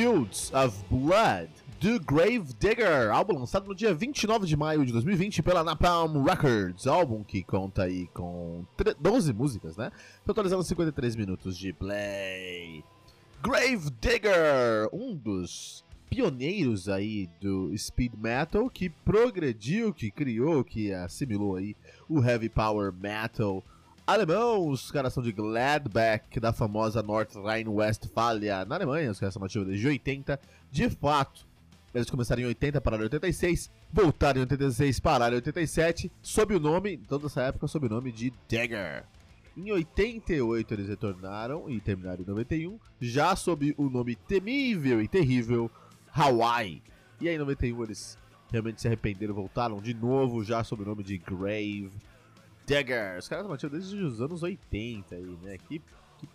Fields of Blood, do Grave Digger, álbum lançado no dia 29 de maio de 2020 pela Napalm Records, álbum que conta aí com 12 músicas, né? Totalizando 53 minutos de play. Grave Digger, um dos pioneiros aí do speed metal que progrediu, que criou, que assimilou aí o heavy power metal alemão, os caras são de Gladbach, da famosa North Rhine-Westphalia, na Alemanha, os caras são ativos desde 80, de fato. Eles começaram em 80, pararam em 86, voltaram em 86, pararam em 87, sob o nome, toda essa época, sob o nome de Dagger. Em 88 eles retornaram e terminaram em 91, já sob o nome temível e terrível Hawaii. E aí em 91 eles realmente se arrependeram, voltaram de novo, já sob o nome de Grave Dagger. Os caras estão desde os anos 80 aí, né? Que, que.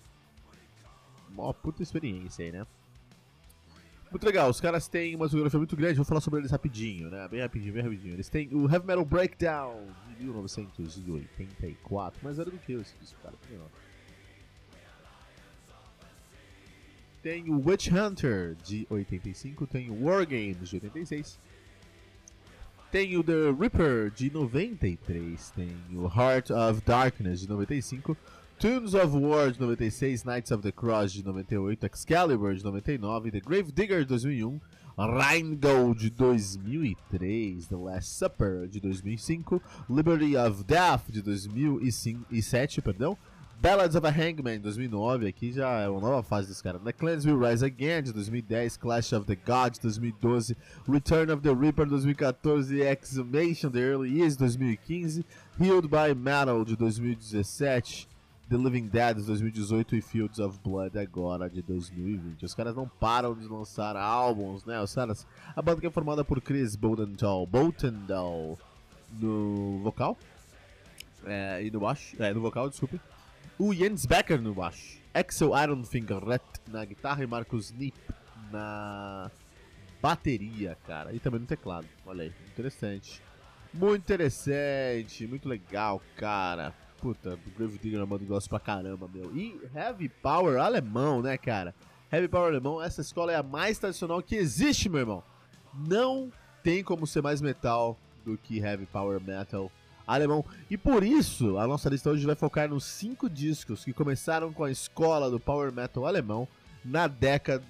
Uma puta experiência aí, né? Muito legal, os caras têm uma geografia muito grande, vou falar sobre eles rapidinho, né? Bem rapidinho, bem rapidinho. Eles têm o Heavy Metal Breakdown de 1984, mais era do que esse disco, cara, Tem o Witch Hunter de 85, tem o War Games de 86, tem o The Reaper de 93, tem o Heart of Darkness de 95, Tunes of War de 96, Knights of the Cross de 98, Excalibur de 99, The Grave Digger de 2001, Rheingold de 2003, The Last Supper de 2005, Liberty of Death de 2007, perdão, Ballads of a Hangman, 2009, aqui já é uma nova fase dos caras. The Clans Will Rise Again, de 2010, Clash of the Gods, 2012, Return of the Reaper, 2014, Exhumation, The Early Years, 2015, Healed by Metal, de 2017, The Living Dead, de 2018 e Fields of Blood, agora, de 2020. Os caras não param de lançar álbuns, né? Os caras... A banda que é formada por Chris Boldenthal, Boltendahl no vocal, é, e no baixo, é, no vocal, desculpe o Jens Becker no baixo, Axel Ironfinger na guitarra e Marcos Nip na bateria, cara. E também no teclado. Olha aí, interessante. Muito interessante, muito legal, cara. Puta, o Grave Digger é uma banda gosto pra caramba, meu. E Heavy Power alemão, né, cara? Heavy Power alemão, essa escola é a mais tradicional que existe, meu irmão. Não tem como ser mais metal do que Heavy Power Metal alemão. E por isso, a nossa lista hoje vai focar nos cinco discos que começaram com a escola do power metal alemão na década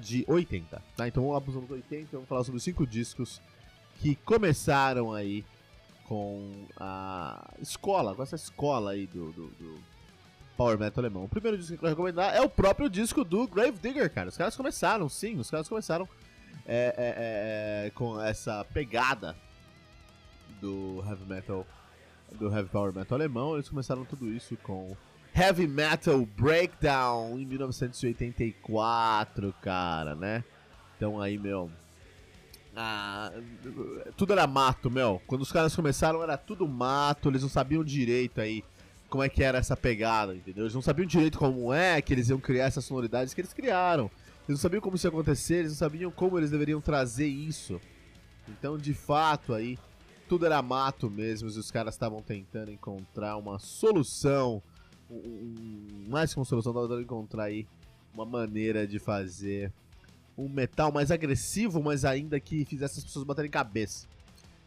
de 80. Tá? Então vamos lá para os anos 80 vamos falar sobre os cinco discos que começaram aí com a escola, com essa escola aí do, do, do Power Metal alemão. O primeiro disco que eu quero recomendar é o próprio disco do Grave Digger, cara. Os caras começaram, sim, os caras começaram é, é, é, é com essa pegada do heavy metal do heavy power metal alemão. Eles começaram tudo isso com Heavy Metal Breakdown em 1984, cara, né? Então aí, meu, ah, tudo era mato, meu. Quando os caras começaram era tudo mato, eles não sabiam direito aí como é que era essa pegada, entendeu? Eles não sabiam direito como é que eles iam criar essas sonoridades que eles criaram. Eles não sabiam como isso ia acontecer, eles não sabiam como eles deveriam trazer isso. Então, de fato, aí tudo era mato mesmo, e os caras estavam tentando encontrar uma solução, um, mais que uma solução, estavam tentando encontrar aí uma maneira de fazer um metal mais agressivo, mas ainda que fizesse as pessoas baterem cabeça.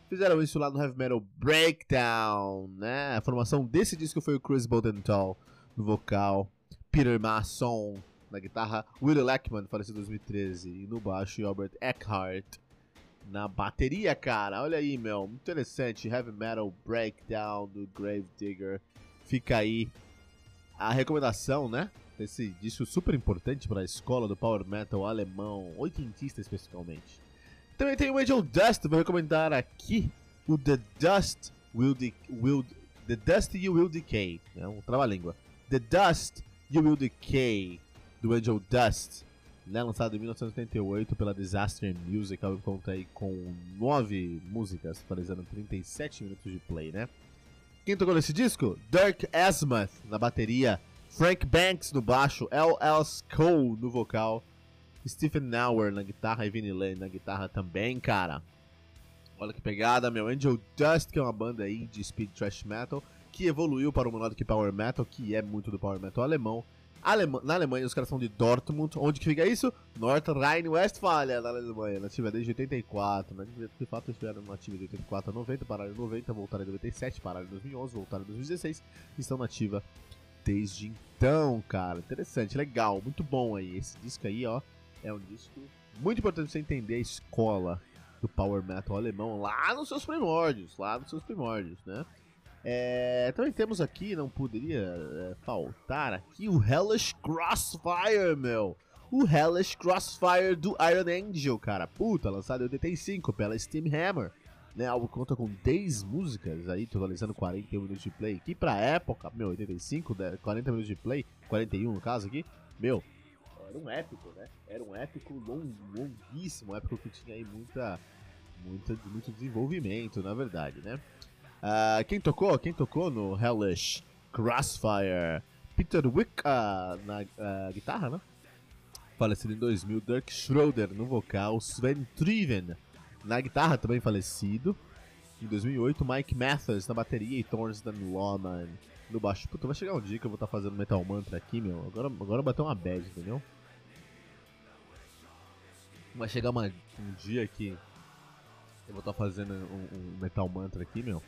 Fizeram isso lá no Heavy Metal Breakdown, né? A formação desse disco foi o Chris Bodenthal no vocal, Peter Masson na guitarra, Willie Lackman, falecido em 2013, e no baixo, Albert Eckhart na bateria, cara. Olha aí, meu. Muito interessante. Heavy Metal Breakdown do Grave Digger. Fica aí a recomendação, né? Desse disco super importante para a escola do Power Metal alemão, oitentista especificamente. Também tem o Angel Dust, vou recomendar aqui o The Dust Will, de will The Dust You Will Decay. É um trava-língua. The Dust You Will Decay do Angel Dust né, lançado em 1988 pela Disaster Music, ela conta aí com nove músicas, totalizando 37 minutos de play, né? Quem tocou nesse disco? Dirk Asmuth na bateria, Frank Banks no baixo, L.L. Cole no vocal, Stephen Nauer na guitarra e Vinnie Lane na guitarra também, cara. Olha que pegada, meu. Angel Dust, que é uma banda aí de speed thrash metal, que evoluiu para um que power metal, que é muito do power metal alemão. Alema na Alemanha, os caras são de Dortmund. Onde que fica isso? North Rhine-Westphalia, na Alemanha. Nativa desde 84. Né? De fato, estiveram nativa de 84 a 90, pararam em 90, voltaram em 97, pararam em 2011, voltaram em 2016 e estão nativa desde então, cara. Interessante, legal, muito bom aí. Esse disco aí, ó, é um disco muito importante pra você entender a escola do power metal alemão lá nos seus primórdios, lá nos seus primórdios, né? É, também temos aqui, não poderia é, faltar aqui, o Hellish Crossfire, meu. O Hellish Crossfire do Iron Angel, cara. Puta, lançado em 85 pela Steam Hammer. Né, algo que conta com 10 músicas aí, totalizando 41 minutos de play. Que pra época, meu, 85, 40 minutos de play, 41 no caso aqui, meu, era um épico, né? Era um épico long, longuíssimo, um épico que tinha aí muita, muita, muito desenvolvimento, na verdade, né? Uh, quem tocou? Quem tocou no Hellish Crossfire? Peter Wick uh, na uh, guitarra, né? Falecido em 2000. Dirk Schroeder no vocal. Sven Triven na guitarra, também falecido. Em 2008, Mike Mathers na bateria e Thornston Lawman no baixo. Puta, vai chegar um dia que eu vou estar tá fazendo Metal Mantra aqui, meu. Agora, agora bateu uma bad, entendeu? Vai chegar uma, um dia que eu vou estar tá fazendo um, um Metal Mantra aqui, meu.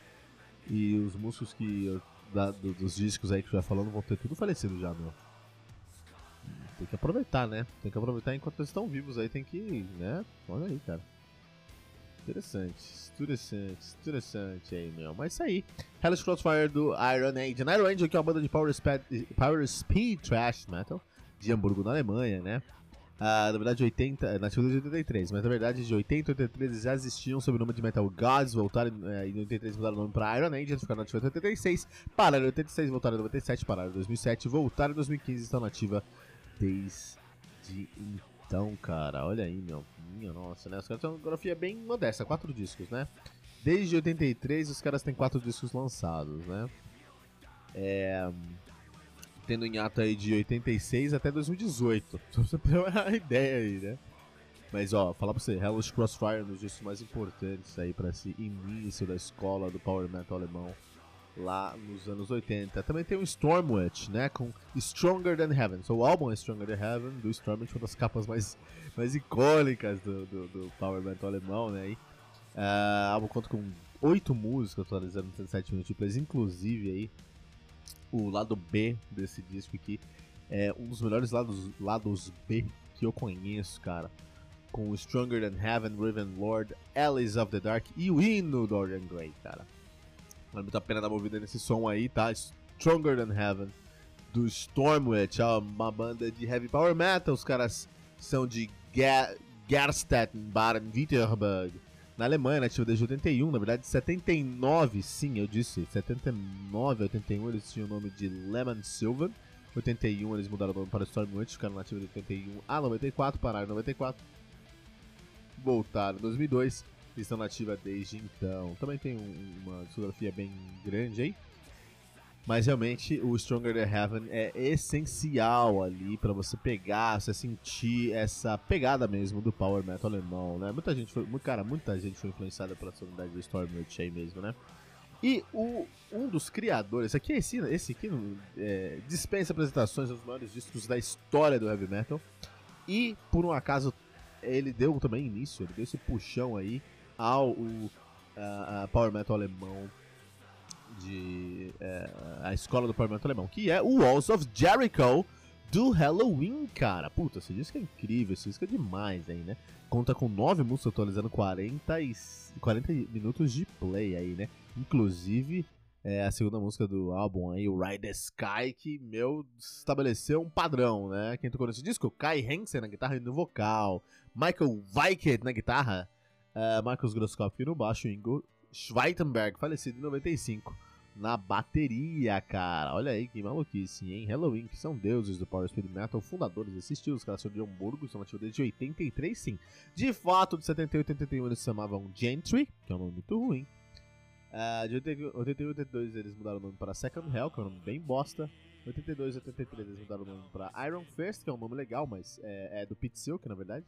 E os músicos que da, do, dos discos aí que eu já falando vão ter tudo falecido já, meu. Tem que aproveitar, né? Tem que aproveitar enquanto eles estão vivos aí, tem que, né? Olha aí, cara. Interessante, interessante, interessante aí, meu. Mas isso aí. Hellish Crossfire do Iron Age. Iron Age que é uma banda de power speed, power speed trash metal de Hamburgo, na Alemanha, né? Ah, na verdade, 80, nativa de 83, mas na verdade de 80 a 83 eles já existiam sob o nome de Metal Gods, voltaram é, em 83 mudaram o nome para Iron Age, ficaram nativa em 86, pararam em 86, voltaram em 97, pararam em 2007, voltaram em 2015 e estão nativa desde então, cara. Olha aí, meu. Minha nossa, né? Os caras têm uma grafia bem modesta, quatro discos, né? Desde 83 os caras têm quatro discos lançados, né? É tendo em ato aí de 86 até 2018. Só pra você ter uma ideia aí, né? Mas ó, falar pra você, Hellish Crossfire, um dos discos mais importantes aí pra esse início da escola do Power Metal alemão lá nos anos 80. Também tem o Stormwitch, né, com Stronger Than Heaven. So, o álbum é Stronger Than Heaven, do Stormwitch, uma das capas mais, mais icônicas do, do, do Power Metal alemão, né, e, uh, álbum conta com oito músicas, atualizando 37 minutos inclusive aí o lado B desse disco aqui é um dos melhores lados, lados B que eu conheço, cara. Com Stronger Than Heaven, Raven Lord, Alice of the Dark e o hino do Dorian Gray, cara. Vale muito a pena dar uma ouvida nesse som aí, tá? Stronger Than Heaven, do Stormwitch, uma banda de heavy power metal. Os caras são de Gerstetten, Baden-Württemberg na Alemanha, nativa desde 81, na verdade 79, sim, eu disse, 79, 81 eles tinham o nome de Lemon Silver, 81 eles mudaram o nome para Stormwitch, ficaram nativa de 81 a 94, pararam em 94, voltaram em 2002 e estão nativa desde então. Também tem um, uma discografia bem grande aí, mas realmente o Stronger Than Heaven é essencial ali para você pegar, você sentir essa pegada mesmo do power metal alemão, né? Muita gente foi, cara, muita gente foi influenciada pela sonoridade do Stormwitch aí mesmo, né? E o, um dos criadores, aqui esse, esse aqui é, dispensa apresentações dos maiores discos da história do heavy metal. E por um acaso ele deu também início, ele deu esse puxão aí ao o, a, a power metal alemão de é, a escola do parlamento alemão, que é o Walls of Jericho do Halloween, cara. Puta, esse disco é incrível, esse disco é demais aí, né? Conta com nove músicas atualizando 40, e, 40 minutos de play aí, né? Inclusive, é a segunda música do álbum aí, o Ride the Sky, que, meu, estabeleceu um padrão, né? Quem tocou nesse disco? Kai Hansen na guitarra e no vocal, Michael Weikert na guitarra, uh, Marcos Grosskopf no baixo, Ingo Schweitenberg, falecido em 95, na bateria, cara. Olha aí que maluquice, hein? Halloween, que são deuses do Power Speed Metal, fundadores desse estilo. Os caras são de Hamburgo, são ativos desde 83, sim. De fato, de 78 e 81 eles se chamavam Gentry, que é um nome muito ruim. Uh, de 81 e 82 eles mudaram o nome para Second Hell, que é um nome bem bosta. 82 e 83 eles mudaram o nome para Iron Fist, que é um nome legal, mas é, é do Pete Silk, na verdade.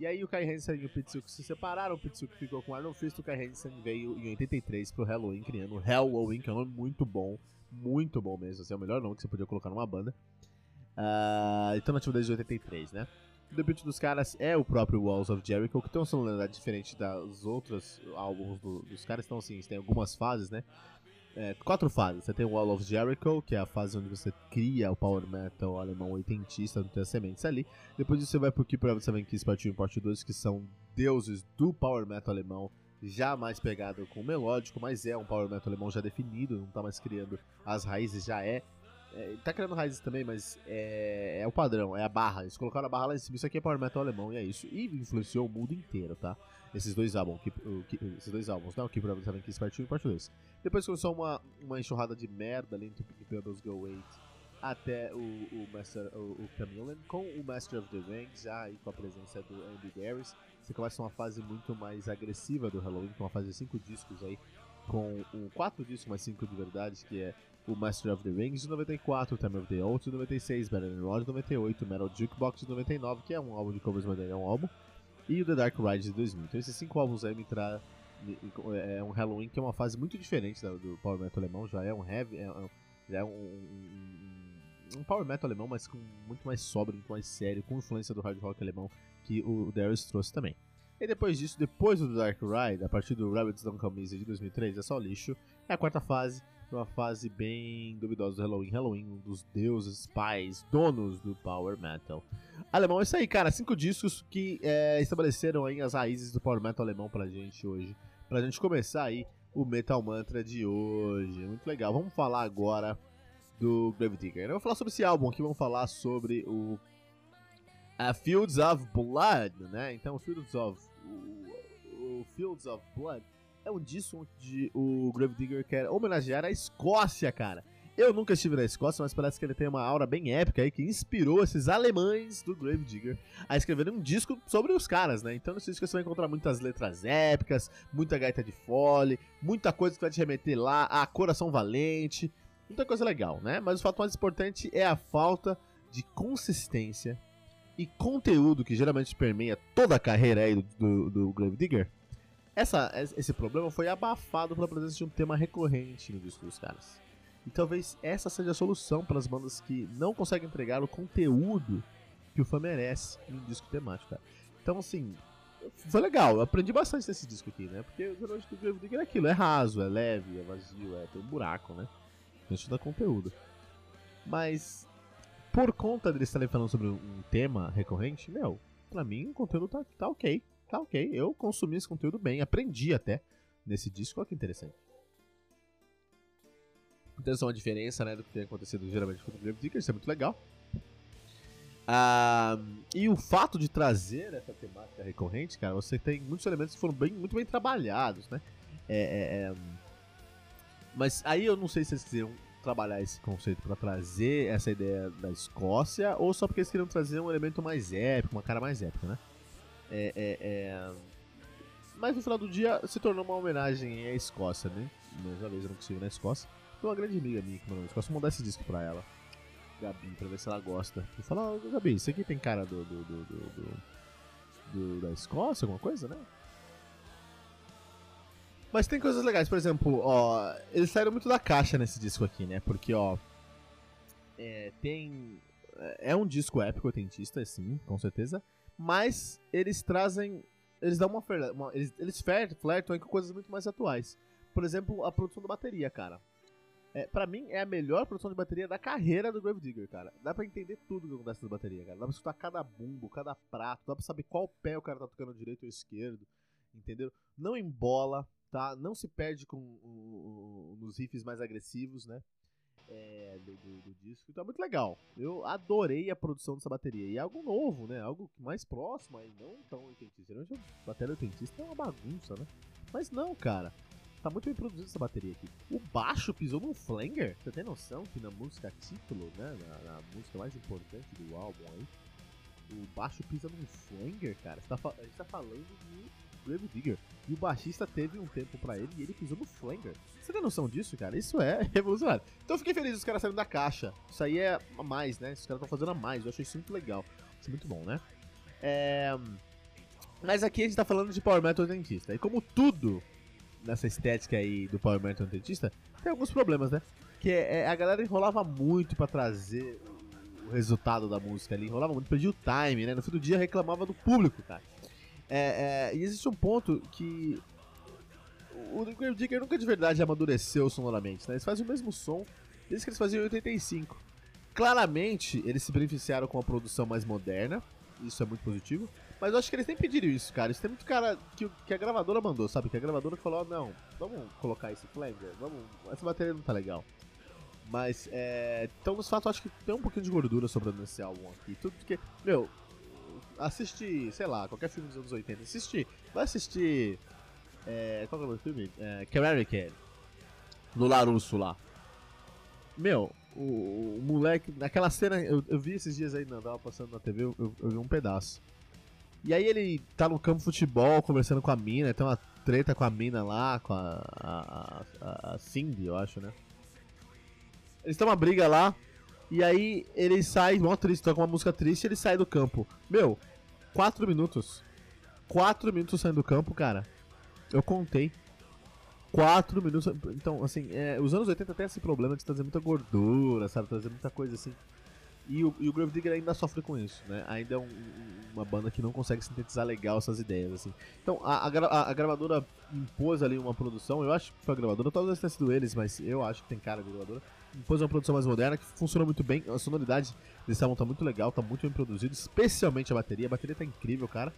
E aí o Kai Hansen e o Silk se separaram, o Silk ficou com o Iron Fist, o Kai Hansen veio em 83 pro Halloween, criando Halloween, que é um nome muito bom, muito bom mesmo, assim, é o melhor nome que você podia colocar numa banda. Uh, então nativo desde 83, né? O debut dos caras é o próprio Walls of Jericho, que tem uma sonoridade diferente das outras álbuns do, dos caras, então assim, tem algumas fases, né? É, quatro fases. Você tem o Wall of Jericho, que é a fase onde você cria o power metal alemão oitentista, tem as sementes ali. Depois você vai pro Keeper of Seven Keys Part 1 e Part 2, que são deuses do power metal alemão, já mais pegado com o melódico, mas é um power metal alemão já definido, não tá mais criando as raízes, já é. é tá criando raízes também, mas é, é o padrão, é a barra. Eles colocaram a barra lá em cima, isso aqui é power metal alemão e é isso. E influenciou o mundo inteiro, tá? Esses dois álbuns, esses dois álbuns, não, Keep Rebels Seven Kiss Part 1 e Part 2. Depois começou uma, uma enxurrada de merda ali entre Keep Rebels Go 8 até o, o, Master, o, o Chameleon, com o Master of the Rings, aí com a presença do Andy Darius. Você começa uma fase muito mais agressiva do Halloween, com uma fase de 5 discos aí, com um 4 discos mais 5 de verdade, que é o Master of the Rings de 94, o Time of the Oath de 96, Battle Rod de 98, Metal Jukebox de 99, que é um álbum de covers, mas é um álbum, e o The Dark Ride de 2000. Então esses cinco álbuns aí me tra... é um Halloween que é uma fase muito diferente do Power Metal alemão, já é um heavy, é um, já é um, um, um, Power Metal alemão, mas com muito mais sóbrio, muito mais sério, com influência do hard rock alemão que o Darius trouxe também. E depois disso, depois do Dark Ride, a partir do Rabbits Don't Come Easy de 2003, é só lixo. É a quarta fase, uma fase bem duvidosa do Halloween. Halloween, um dos deuses, pais, donos do Power Metal. Alemão, é isso aí, cara. Cinco discos que é, estabeleceram aí as raízes do Power Metal alemão pra gente hoje. Pra gente começar aí o Metal Mantra de hoje. Muito legal. Vamos falar agora do Gravedigger. Eu vou falar sobre esse álbum aqui, vamos falar sobre o Fields of Blood, né? Então, Fields of o, o Fields of Blood é um disco onde o Gravedigger quer homenagear a Escócia, cara. Eu nunca estive na Escócia, mas parece que ele tem uma aura bem épica aí que inspirou esses alemães do Gravedigger a escreverem um disco sobre os caras, né? Então nesse disco você vai encontrar muitas letras épicas, muita gaita de fole, muita coisa que vai te remeter lá a Coração Valente, muita coisa legal, né? Mas o fato mais importante é a falta de consistência e conteúdo que geralmente permeia toda a carreira aí do, do, do Gravedigger essa, esse problema foi abafado pela presença de um tema recorrente no disco dos caras. E talvez essa seja a solução para as bandas que não conseguem entregar o conteúdo que o fã merece em um disco temático. Cara. Então, assim, foi legal. Eu aprendi bastante nesse disco aqui, né? Porque o Grande do Grave Digger é aquilo: é raso, é leve, é vazio, é tem um buraco, né? A gente dá conteúdo. Mas, por conta deles estarem falando sobre um tema recorrente, meu, pra mim o conteúdo tá, tá ok tá ok, eu consumi esse conteúdo bem, aprendi até nesse disco, olha que interessante. Essa é uma diferença né, do que tem acontecido geralmente com o Grave Digger, isso é muito legal. Ah, e o fato de trazer essa temática recorrente, cara, você tem muitos elementos que foram bem, muito bem trabalhados, né? É, é, é... Mas aí eu não sei se eles queriam trabalhar esse conceito para trazer essa ideia da Escócia ou só porque eles queriam trazer um elemento mais épico, uma cara mais épica, né? É, é, é... Mas no final do dia se tornou uma homenagem à Escócia, né? Mais uma vez eu não consigo ir na Escócia. Tem uma grande amiga minha que mandou na Escócia, mandar esse disco pra ela. Gabi, pra ver se ela gosta. E falar, oh, Gabi, isso aqui tem cara do, do, do, do, do da Escócia, alguma coisa, né? Mas tem coisas legais, por exemplo, ó, eles saíram muito da caixa nesse disco aqui, né? Porque, ó, é, tem. É um disco épico, autentista, sim, com certeza mas eles trazem. Eles dão uma. uma eles, eles flertam com coisas muito mais atuais. Por exemplo, a produção da bateria, cara. É, pra mim, é a melhor produção de bateria da carreira do Grave Digger, cara. Dá pra entender tudo que acontece na bateria, cara. Dá pra escutar cada bumbo, cada prato, dá pra saber qual pé o cara tá tocando direito ou esquerdo, entendeu? Não embola, tá? Não se perde com o, nos riffs mais agressivos, né? É, do, do, do, disco. É muito legal. Eu adorei a produção dessa bateria. E é algo novo, né? Algo mais próximo aí, não tão oitentista. Geralmente a bateria oitentista é uma bagunça, né? Mas não, cara. Tá muito bem produzida essa bateria aqui. O baixo pisou num flanger. Você tem noção que na música título, né? Na, na música mais importante do álbum aí, o baixo pisa num flanger, cara. Tá, a gente tá falando de Grave Digger. E o baixista teve um tempo pra ele e ele pisou no flanger. Você tem noção disso, cara? Isso é revolucionário. Então eu fiquei feliz os caras saindo da caixa. Isso aí é a mais, né? Os caras estão fazendo a mais. Eu achei isso muito legal. Isso é muito bom, né? É... Mas aqui a gente tá falando de Power Metal Dentista. E como tudo nessa estética aí do Power Metal Dentista, tem alguns problemas, né? Que é, a galera enrolava muito para trazer o resultado da música ali, enrolava muito, perdia o time, né? No fim do dia reclamava do público, cara. É, é, e existe um ponto que o The Grave Digger nunca de verdade amadureceu sonoramente, né? Eles fazem o mesmo som desde que eles faziam em 85. Claramente, eles se beneficiaram com a produção mais moderna, isso é muito positivo. Mas eu acho que eles nem pediram isso, cara. Isso tem muito cara que, que a gravadora mandou, sabe? Que a gravadora falou: não, vamos colocar esse flanger, vamos. Essa bateria não tá legal. Mas, é. Então, nos eu acho que tem um pouquinho de gordura sobrando nesse álbum aqui. Tudo que. Meu, assiste, sei lá, qualquer filme dos anos 80. Assiste. Vai assistir. É, qual é o filme? É, Cat. No Larusso lá. Meu, o, o, moleque. Naquela cena, eu, eu, vi esses dias aí, não, tava passando na TV, eu, eu, eu vi um pedaço. E aí ele tá no campo de futebol conversando com a mina, tem uma treta com a mina lá, com a, a, a, Cindy, eu acho, né? Eles têm uma briga lá, e aí ele sai, mó triste, toca uma música triste ele sai do campo. Meu, 4 minutos. 4 minutos saindo do campo, cara. Eu contei. 4 minutos. Então, assim, é, os anos 80 tem esse problema de trazer muita gordura, sabe? Trazer muita coisa assim. E o, e o Grave Digger ainda sofre com isso, né? Ainda é um, uma banda que não consegue sintetizar legal essas ideias, assim. Então, a, a, a, gravadora impôs ali uma produção, eu acho que foi a gravadora, talvez tenha sido eles, mas eu acho que tem cara de gravadora. Impôs uma produção mais moderna que funciona muito bem, a sonoridade desse álbum tá muito legal, tá muito bem produzido, especialmente a bateria. A bateria tá incrível, cara,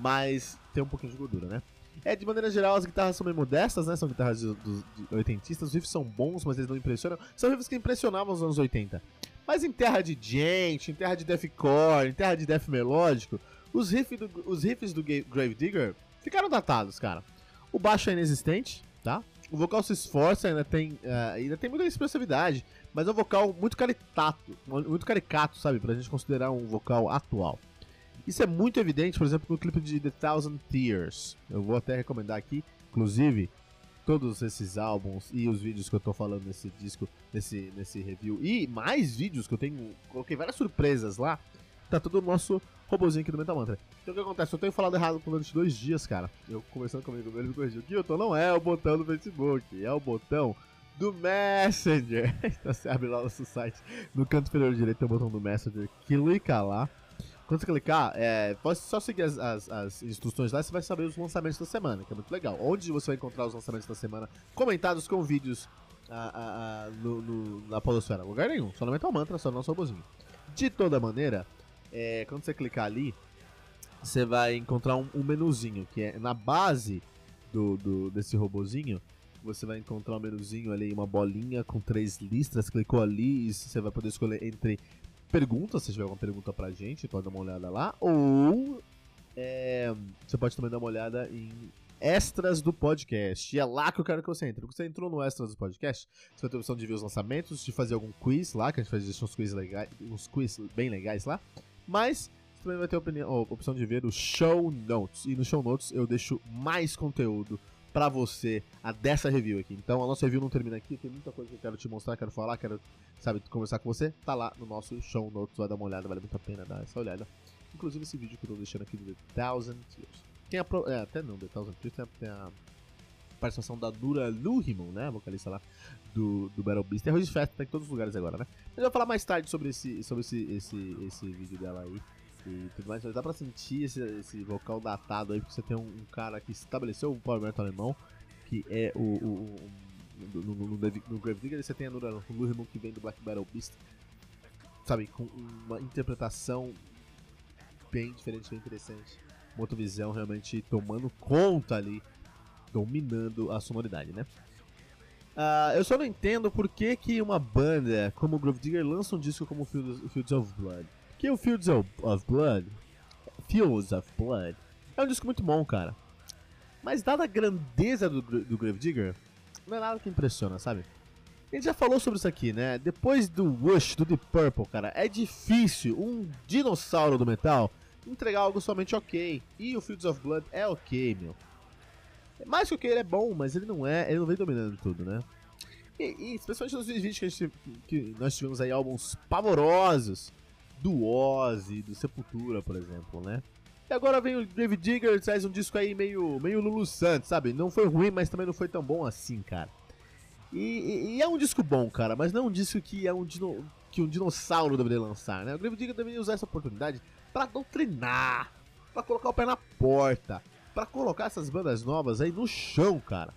mas tem um pouquinho de gordura, né? É, de maneira geral, as guitarras são bem modestas, né? São guitarras de, de, de oitentistas, os riffs são bons, mas eles não impressionam. São riffs que impressionavam nos anos 80. Mas em terra de gente, em terra de deathcore, em terra de death melódico, os, riff do, os riffs do Grave Digger ficaram datados, cara. O baixo é inexistente, tá? O vocal se esforça, ainda tem, uh, ainda tem muita expressividade, mas é um vocal muito caricato, muito caricato, sabe? Pra gente considerar um vocal atual. Isso é muito evidente, por exemplo, no clipe de The Thousand Tears. Eu vou até recomendar aqui, inclusive, todos esses álbuns e os vídeos que eu tô falando nesse disco, nesse, nesse review e mais vídeos que eu tenho, coloquei várias surpresas lá, tá todo o nosso robozinho aqui do Metal Mantra. Então o que acontece? Eu tenho falado errado durante dois dias, cara. Eu conversando comigo, ele me corrigiu. Eu não é o botão do Facebook, é o botão do Messenger. então você abre lá o nosso site, no canto inferior direito tem o botão do Messenger, clica lá quando você clicar, é, pode só seguir as, as, as, instruções lá você vai saber os lançamentos da semana, que é muito legal. Onde você vai encontrar os lançamentos da semana comentados com vídeos a, a, a, no, no, na Podosfera? Lugar nenhum, só no Metal Mantra, só no nosso robozinho. De toda maneira, é, quando você clicar ali, você vai encontrar um, um menuzinho, que é na base do, do, desse robozinho, você vai encontrar um menuzinho ali, uma bolinha com três listras, clicou ali e você vai poder escolher entre perguntas, se tiver alguma pergunta pra gente, pode dar uma olhada lá. Ou é, você pode também dar uma olhada em extras do podcast. E é lá que eu quero que você entre. Porque você entrou no extras do podcast, você vai ter a opção de ver os lançamentos, de fazer algum quiz lá, que a gente faz uns quiz, legais, uns quiz bem legais lá. Mas você também vai ter a, opinião, a opção de ver os show notes. E no show notes eu deixo mais conteúdo para você a dessa review aqui. Então a nossa review não termina aqui, tem muita coisa que eu quero te mostrar, quero falar, quero, sabe, conversar com você. Tá lá no nosso show notes, vai dar uma olhada, vale muito a pena dar essa olhada. Inclusive esse vídeo que eu tô deixando aqui do The Thousand Tears. Tem a, pro, é, até não, The Thousand Tears, tem a, tem a participação da Dura Lurimon, né, vocalista lá do, do Battle Beast. Tem Rose Fest, tá em todos os lugares agora, né. Mas eu vou falar mais tarde sobre esse, sobre esse, esse, esse vídeo dela aí e tudo mais, mas dá pra sentir esse, esse vocal datado aí, porque você tem um, um cara que estabeleceu o Power Metal alemão, que é o. o, o no, no, no, no Grave Digger você tem a Nura Lurimon que vem do Black Battle Beast, sabe, com uma interpretação bem diferente, bem interessante. Motovisão realmente tomando conta ali, dominando a sonoridade, né? Uh, eu só não entendo por que, que uma banda como o Grave Digger lança um disco como Fields, Fields of Blood. Que o Fields of Blood, Fields of Blood, é um disco muito bom, cara. Mas dada a grandeza do, do Gravedigger, não é nada que impressiona, sabe? A gente já falou sobre isso aqui, né? Depois do Wush, do Deep Purple, cara, é difícil um dinossauro do metal entregar algo somente ok. E o Fields of Blood é ok, meu. Mais que ok, ele é bom, mas ele não é, ele não vem dominando tudo, né? E, e especialmente nos 2020 que, gente, que nós tivemos aí álbuns pavorosos do Ozzy, do Sepultura, por exemplo, né? E agora vem o David Digger, traz um disco aí meio, meio Lulu Santos, sabe? Não foi ruim, mas também não foi tão bom assim, cara. E, e, e é um disco bom, cara, mas não um disco que é um, dino, que um dinossauro deveria lançar, né? O David Digger deveria usar essa oportunidade para doutrinar, para colocar o pé na porta, para colocar essas bandas novas aí no chão, cara.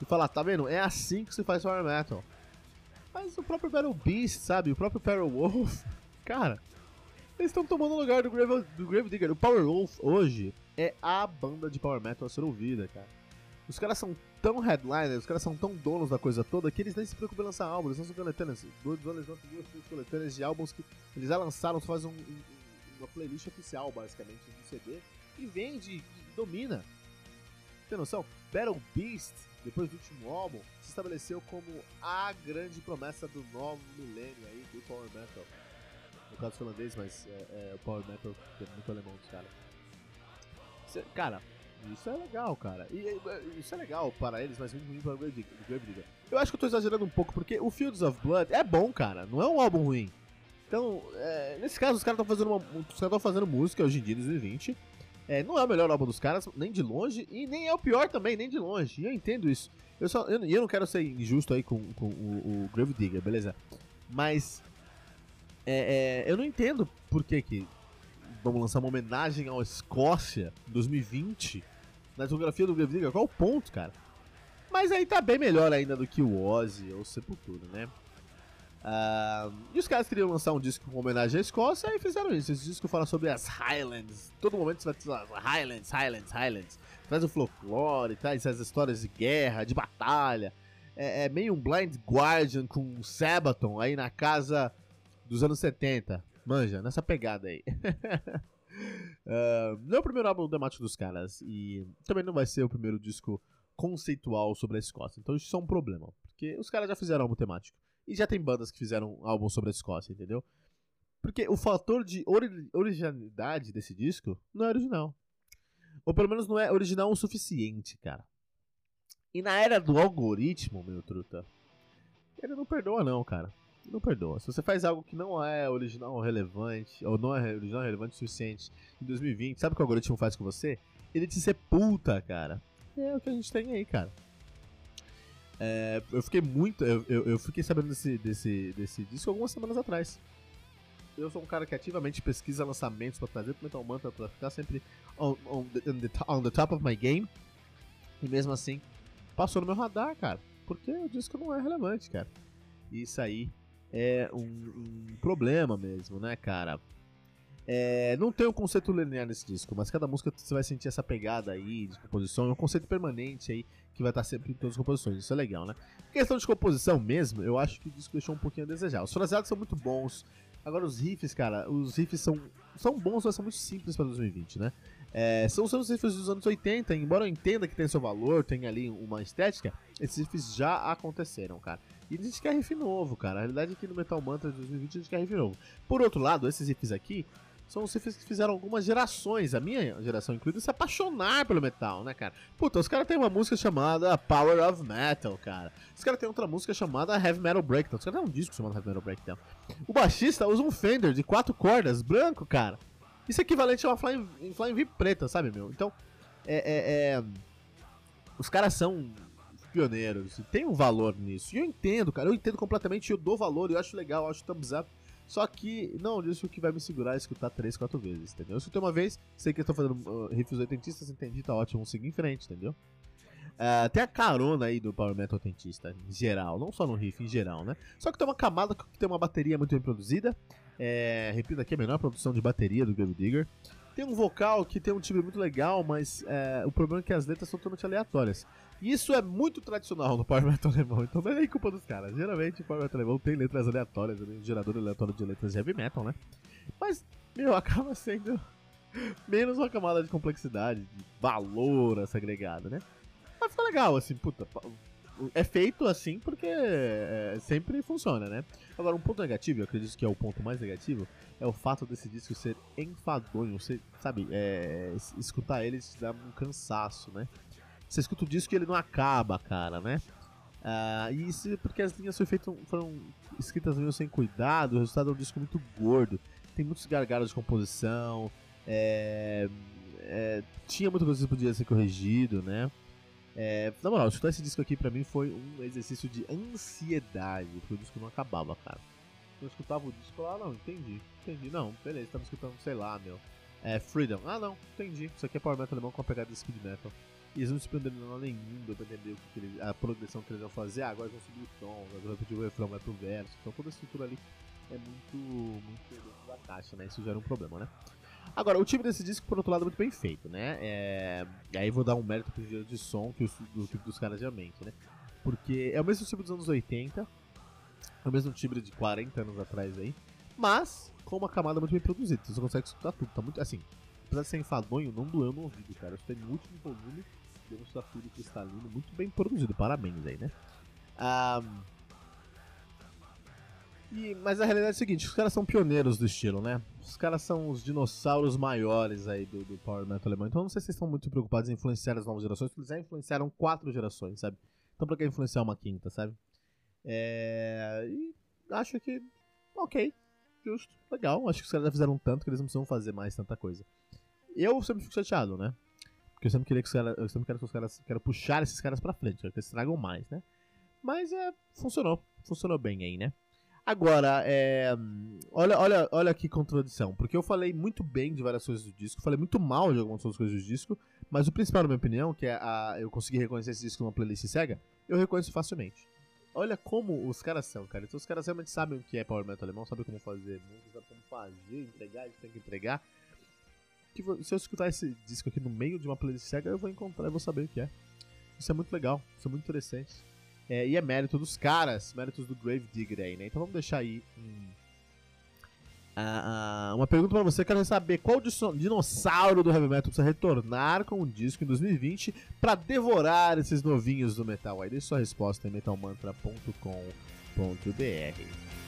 E falar, tá vendo? É assim que se faz power metal. Mas o próprio Battle Beast, sabe? O próprio Power Wolf, cara, eles estão tomando o lugar do Grave, do Grave Digger. O Power Wolf hoje é a banda de power metal a ser ouvida, cara. Os caras são tão headliners, os caras são tão donos da coisa toda que eles nem se preocupam em lançar álbuns, eles lançam coletâneas. Dois coletâneas de álbuns que eles já lançaram, fazem um, um, uma playlist oficial, basicamente, do CD, e vende e domina. Tem noção? Battle Beast, depois do último álbum, se estabeleceu como a grande promessa do novo milênio aí do Power Metal. No caso holandês, mas é, é, o Power Metal é muito alemão dos caras. Cara, isso é legal, cara. E, isso é legal para eles, mas muito ruim para o Grave. Eu acho que eu tô exagerando um pouco, porque o Fields of Blood é bom, cara. Não é um álbum ruim. Então, é, nesse caso, os caras estão fazendo, uma, fazendo música hoje em dia, em 2020. É, não é o melhor álbum dos caras, nem de longe, e nem é o pior também, nem de longe. E eu entendo isso. Eu, só, eu, eu não quero ser injusto aí com, com o, o Grave Digger, beleza? Mas é, é, eu não entendo por que, que vamos lançar uma homenagem à Escócia em 2020 na discografia do Grave Digger. Qual o ponto, cara? Mas aí tá bem melhor ainda do que o Ozzy ou Sepultura, né? Uh, e os caras queriam lançar um disco com homenagem à Escócia e fizeram isso. Esse disco fala sobre as Highlands. Todo momento você vai dizer Highlands, Highlands, Highlands. Traz o folclore, traz as histórias de guerra, de batalha. É, é meio um Blind Guardian com um Sabaton aí na casa dos anos 70. Manja, nessa pegada aí. uh, não é o primeiro álbum temático dos caras. E também não vai ser o primeiro disco conceitual sobre a Escócia. Então isso é um problema. Porque os caras já fizeram álbum temático. E já tem bandas que fizeram álbum sobre a Escócia, entendeu? Porque o fator de ori originalidade desse disco não é original. Ou pelo menos não é original o suficiente, cara. E na era do algoritmo, meu truta, ele não perdoa não, cara. Não perdoa. Se você faz algo que não é original ou relevante, ou não é original relevante o suficiente em 2020, sabe o que o algoritmo faz com você? Ele te sepulta, cara. É o que a gente tem aí, cara. É, eu fiquei muito. Eu, eu, eu, fiquei sabendo desse, desse, desse disco algumas semanas atrás. Eu sou um cara que ativamente pesquisa lançamentos para trazer pro Metal Mantra pra ficar sempre on, on, the, on, the, on the top of my game. E mesmo assim, passou no meu radar, cara. Porque o disco não é relevante, cara. E isso aí é um, um problema mesmo, né, cara? É, não tem um conceito linear nesse disco, mas cada música você vai sentir essa pegada aí de composição, é um conceito permanente aí que vai estar sempre em todas as composições, isso é legal, né? Questão de composição mesmo, eu acho que o disco deixou um pouquinho a desejar. Os fraseados são muito bons, agora os riffs, cara, os riffs são, são bons, mas são muito simples para 2020, né? É, são os riffs dos anos 80, embora eu entenda que tem seu valor, tem ali uma estética, esses riffs já aconteceram, cara. E a gente quer riff novo, cara. A realidade é que no Metal Mantra de 2020 a gente quer riff novo. Por outro lado, esses riffs aqui são os riffs que fizeram algumas gerações, a minha geração incluída, se apaixonar pelo metal, né, cara? Puta, os caras têm uma música chamada Power of Metal, cara. Os caras têm outra música chamada Heavy Metal Breakdown. Os caras têm um disco chamado Heavy Metal Breakdown. O baixista usa um Fender de quatro cordas, branco, cara. Isso é equivalente a uma Flying, Flying V preta, sabe, meu? Então, é, é, é... Os caras são pioneiros tem um valor nisso. E eu entendo, cara, eu entendo completamente, eu dou valor, eu acho legal, eu acho thumbs up. Só que não isso que vai me segurar é escutar três, quatro vezes, entendeu? Eu escutei uma vez, sei que eu tô fazendo uh, riffs oitentistas, entendi, tá ótimo, vamos seguir em frente, entendeu? Uh, tem a carona aí do Power Metal Autentista em geral, não só no riff, em geral, né? Só que tem uma camada que tem uma bateria muito bem produzida. É, repito aqui, a menor produção de bateria do Grave Digger. Tem um vocal que tem um timbre muito legal, mas é, o problema é que as letras são totalmente aleatórias. E isso é muito tradicional no Power Metal alemão, então não é nem culpa dos caras. Geralmente o Power Metal alemão tem letras aleatórias, um gerador aleatório de letras de heavy metal, né? Mas, meu, acaba sendo menos uma camada de complexidade, de valor essa agregada, né? Mas ficou legal, assim, puta. É feito assim porque é, sempre funciona, né? Agora, um ponto negativo, eu acredito que é o ponto mais negativo, é o fato desse disco ser enfadonho. Você, sabe, é, escutar ele te dá um cansaço, né? Você escuta o disco e ele não acaba, cara, né? Uh, e isso porque as linhas feitas, foram escritas meio sem cuidado, o resultado é um disco muito gordo. Tem muitos gargalos de composição, é, é, tinha muita coisa que podia ser corrigido, né? É, na moral, escutar esse disco aqui pra mim foi um exercício de ansiedade, porque o disco não acabava, cara. Eu escutava o disco lá, ah, não, entendi, entendi, não, beleza, tava escutando, sei lá, meu. É, Freedom, ah não, entendi, isso aqui é Power Metal alemão com a pegada de Speed Metal. E eles não se prenderam nada nenhum, deu pra entender o que, a progressão que eles vão fazer, ah, agora vão subir o tom, agora repetir o refrão, vai pro verso, então toda a estrutura ali é muito, muito da caixa, né, isso já era um problema, né. Agora, o time desse disco, por outro lado, é muito bem feito, né? É... E aí vou dar um mérito pro engenheiro de som que do tipo dos caras realmente, né? Porque é o mesmo time dos anos 80, é o mesmo time de 40 anos atrás aí, mas com uma camada muito bem produzida. Você consegue escutar tudo, tá muito assim. Apesar de ser enfadonho, não doeu no ouvido, cara. Eu escutei no último volume, deu um tudo cristalino, muito bem produzido. Parabéns aí, né? Um... E, mas a realidade é a seguinte, os caras são pioneiros do estilo, né? Os caras são os dinossauros maiores aí do, do Power Metal alemão. Então não sei se vocês estão muito preocupados em influenciar as novas gerações, porque eles já influenciaram quatro gerações, sabe? Então pra que influenciar uma quinta, sabe? É... E acho que... Ok, justo, legal. Acho que os caras já fizeram tanto que eles não precisam fazer mais tanta coisa. Eu sempre fico chateado, né? Porque eu sempre queria que os caras... Eu sempre quero que os caras... Quero puxar esses caras pra frente, quero que eles tragam mais, né? Mas é... Funcionou. Funcionou bem aí, né? Agora, é, olha, olha, olha que contradição, porque eu falei muito bem de várias coisas do disco, falei muito mal de algumas coisas do disco, mas o principal, na minha opinião, que é a, eu consegui reconhecer esse disco numa playlist cega, eu reconheço facilmente. Olha como os caras são, cara. Então os caras realmente sabem o que é Power Metal alemão, sabem como fazer música, sabem como fazer, entregar, eles têm que entregar. Se eu escutar esse disco aqui no meio de uma playlist cega, eu vou encontrar, eu vou saber o que é. Isso é muito legal, isso é muito interessante. É, e é mérito dos caras, méritos do Grave Digger aí, né? Então vamos deixar aí uh, uma pergunta pra você. Quero saber qual dinossauro do Heavy Metal precisa retornar com um disco em 2020 para devorar esses novinhos do metal. Aí deixa sua resposta em metalmantra.com.br.